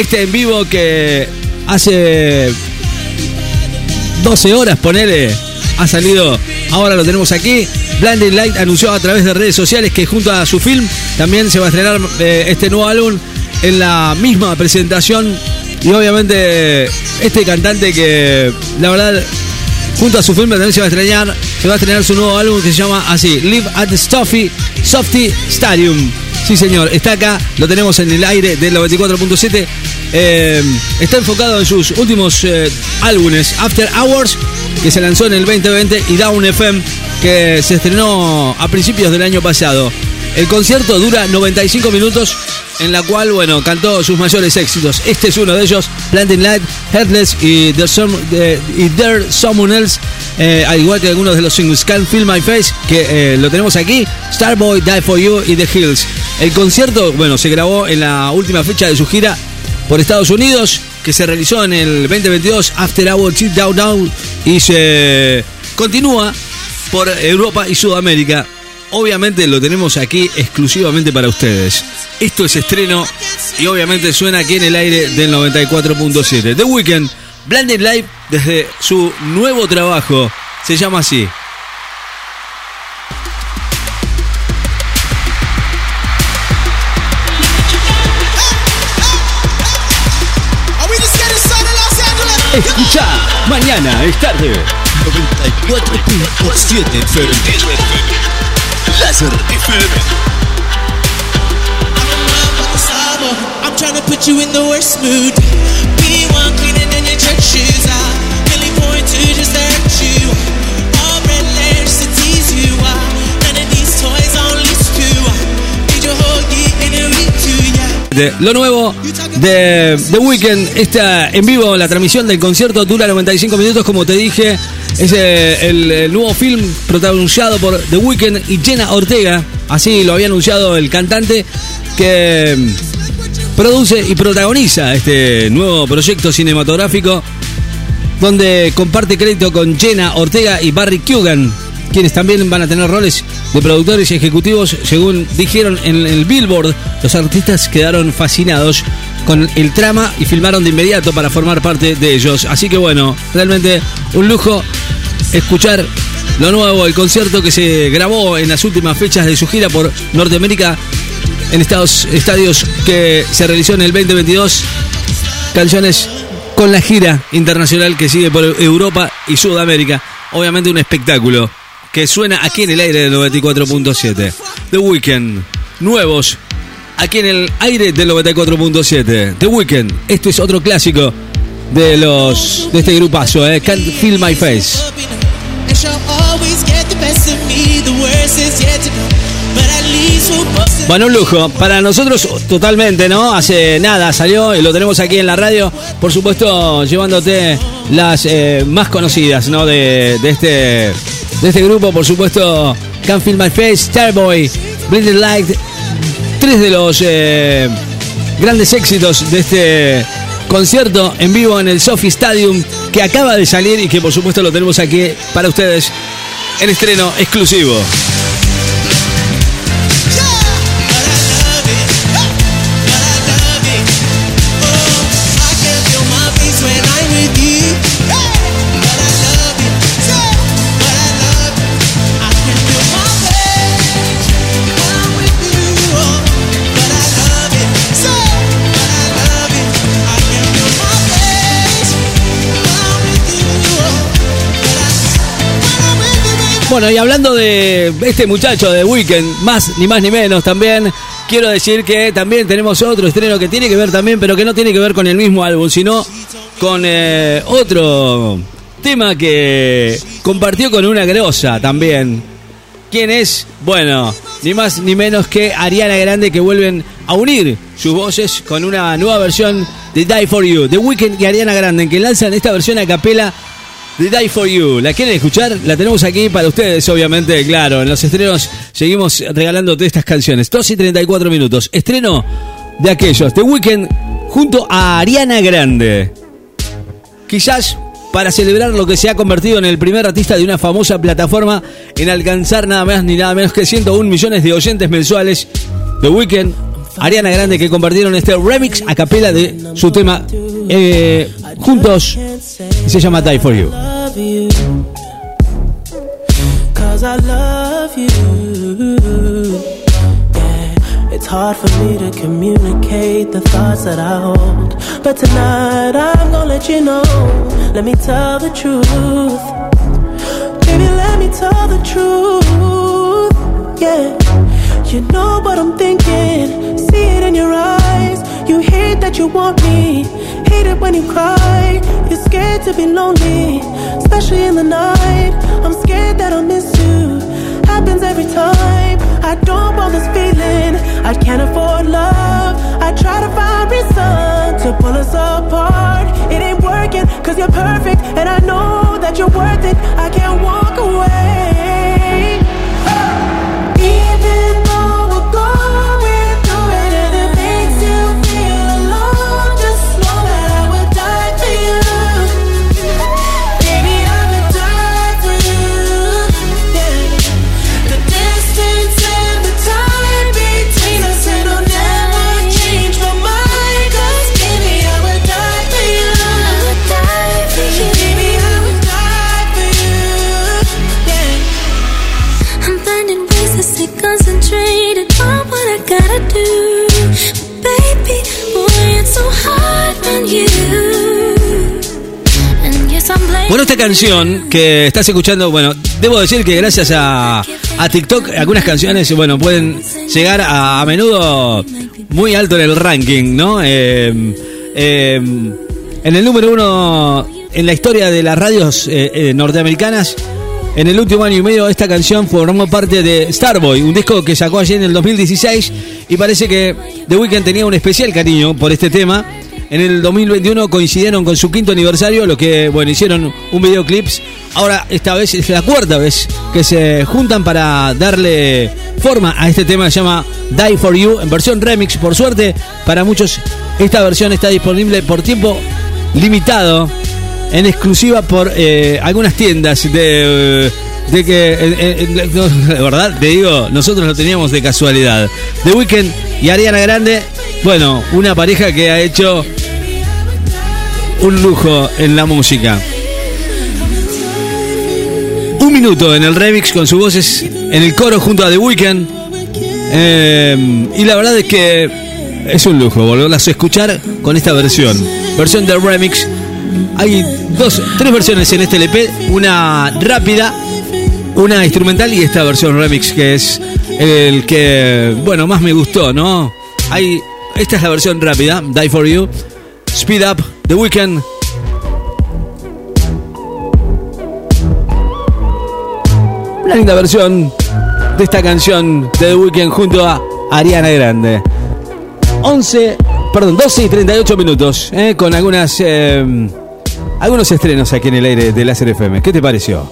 este en vivo que hace 12 horas, ponele, ha salido, ahora lo tenemos aquí. Blinding Light anunció a través de redes sociales que junto a su film también se va a estrenar eh, este nuevo álbum en la misma presentación. Y obviamente este cantante que la verdad junto a su film también se va a estrenar, se va a estrenar su nuevo álbum que se llama así, Live at the Softy Stadium. Sí, señor, está acá, lo tenemos en el aire del 94.7. Eh, está enfocado en sus últimos eh, álbumes, After Hours, que se lanzó en el 2020, y Down FM, que se estrenó a principios del año pasado. El concierto dura 95 minutos, en la cual, bueno, cantó sus mayores éxitos. Este es uno de ellos, Planting Light, Headless y There's, eh, y There Someone Else, al igual que algunos de los singles, Can't Feel My Face, que lo tenemos aquí, Starboy, Die For You y The Hills. El concierto, bueno, se grabó en la última fecha de su gira por Estados Unidos, que se realizó en el 2022, After Hour Cheat Down Down, y se continúa por Europa y Sudamérica. Obviamente lo tenemos aquí exclusivamente para ustedes. Esto es estreno y obviamente suena aquí en el aire del 94.7. The Weeknd, Blended Live desde su nuevo trabajo. Se llama así. Escucha, mañana es tarde. 94.7 FM. Láser FM. I'm trying to put you in the worst mood. Be one cleaner than your church shoes. I really point to just hurt you. All red layers to tease you. I none of these toys on lease to. Need your whole year in a week too, yeah. De- Lo nuevo de The Weeknd está en vivo. La transmisión del concierto dura 95 minutos, como te dije. Es eh, el, el nuevo film protagonizado por The Weeknd y Jenna Ortega. Así lo había anunciado el cantante que mm, produce y protagoniza este nuevo proyecto cinematográfico donde comparte crédito con Jenna Ortega y Barry Kugan, quienes también van a tener roles de productores y ejecutivos, según dijeron en el Billboard. Los artistas quedaron fascinados con el trama y filmaron de inmediato para formar parte de ellos. Así que bueno, realmente un lujo escuchar lo nuevo, el concierto que se grabó en las últimas fechas de su gira por Norteamérica en Estados estadios que se realizó en el 2022. Canciones con la gira internacional que sigue por Europa y Sudamérica. Obviamente un espectáculo que suena aquí en el aire del 94.7. The Weeknd, nuevos aquí en el aire del 94.7. The Weeknd, esto es otro clásico de los de este grupazo, eh. Can't Feel My Face. Bueno, un lujo. Para nosotros, totalmente, ¿no? Hace nada salió y lo tenemos aquí en la radio. Por supuesto, llevándote las eh, más conocidas, ¿no? De, de este, de este grupo. Por supuesto, Can't Feel My Face, Starboy, Blinded Light. De los eh, grandes éxitos de este concierto en vivo en el Sophie Stadium que acaba de salir y que por supuesto lo tenemos aquí para ustedes en estreno exclusivo. Bueno, y hablando de este muchacho de Weekend, más ni más ni menos también, quiero decir que también tenemos otro estreno que tiene que ver también, pero que no tiene que ver con el mismo álbum, sino con eh, otro tema que compartió con una grosa también. ¿Quién es? Bueno, ni más ni menos que Ariana Grande que vuelven a unir sus voces con una nueva versión de Die For You. The Weeknd y Ariana Grande que lanzan esta versión a capela de Die For You. ¿La quieren escuchar? La tenemos aquí para ustedes, obviamente, claro. En los estrenos seguimos regalándote estas canciones. 2 y 34 minutos. Estreno de aquellos. The Weeknd junto a Ariana Grande. Quizás para celebrar lo que se ha convertido en el primer artista de una famosa plataforma en alcanzar nada más ni nada menos que 101 millones de oyentes mensuales. The Weeknd Ariana Grande que compartieron este remix a capela de su tema eh, juntos se llama Die For you. Cause I love you. Yeah, it's hard for me to communicate the thoughts that I hold. But tonight I'm gonna let you know. Let me tell the truth. Baby, let me tell the truth. Yeah, you know what I'm thinking. See it in your eyes. You hate that you want me. Hate it when you cry. To be lonely, especially in the night. I'm scared that I'll miss you. Happens every time. I don't want this feeling. I can't afford love. I try to find reason to pull us apart. It ain't working, cause you're perfect. And I Bueno, esta canción que estás escuchando, bueno, debo decir que gracias a, TikTok algunas canciones, bueno, pueden llegar a, menudo muy alto en el ranking, ¿no? Eh, eh, en el número uno en la historia de las radios eh, eh, norteamericanas, en el último año y medio esta canción formó parte de Starboy, un disco que sacó allí en el 2016 y parece que The Weeknd tenía un especial cariño por este tema. En el 2021 coincidieron con su quinto aniversario, lo que, bueno, hicieron un videoclips. Ahora, esta vez es la cuarta vez que se juntan para darle forma a este tema se llama Die For You, en versión remix. Por suerte, para muchos, esta versión está disponible por tiempo limitado, en exclusiva por eh, algunas tiendas de... que, de verdad, te digo, nosotros lo teníamos de casualidad. The Weeknd y Ariana Grande, bueno, una pareja que ha hecho un lujo en la música. Un minuto en el remix con sus voces en el coro junto a The Weeknd. Eh, y la verdad es que es un lujo volverlas a escuchar con esta versión. Versión del remix. Hay dos, tres versiones en este LP. Una rápida, una instrumental y esta versión remix que es el que, bueno, más me gustó, ¿no? Hay, esta es la versión rápida, Die For You. Speed Up, The Weeknd. Una linda versión de esta canción de The Weeknd junto a Ariana Grande. 11, perdón, 12 y 38 minutos, ¿eh? con algunas, eh, algunos estrenos aquí en el aire de Láser FM. ¿Qué te pareció?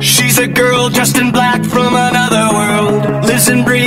She's a girl dressed in black from another world. Lives and breathes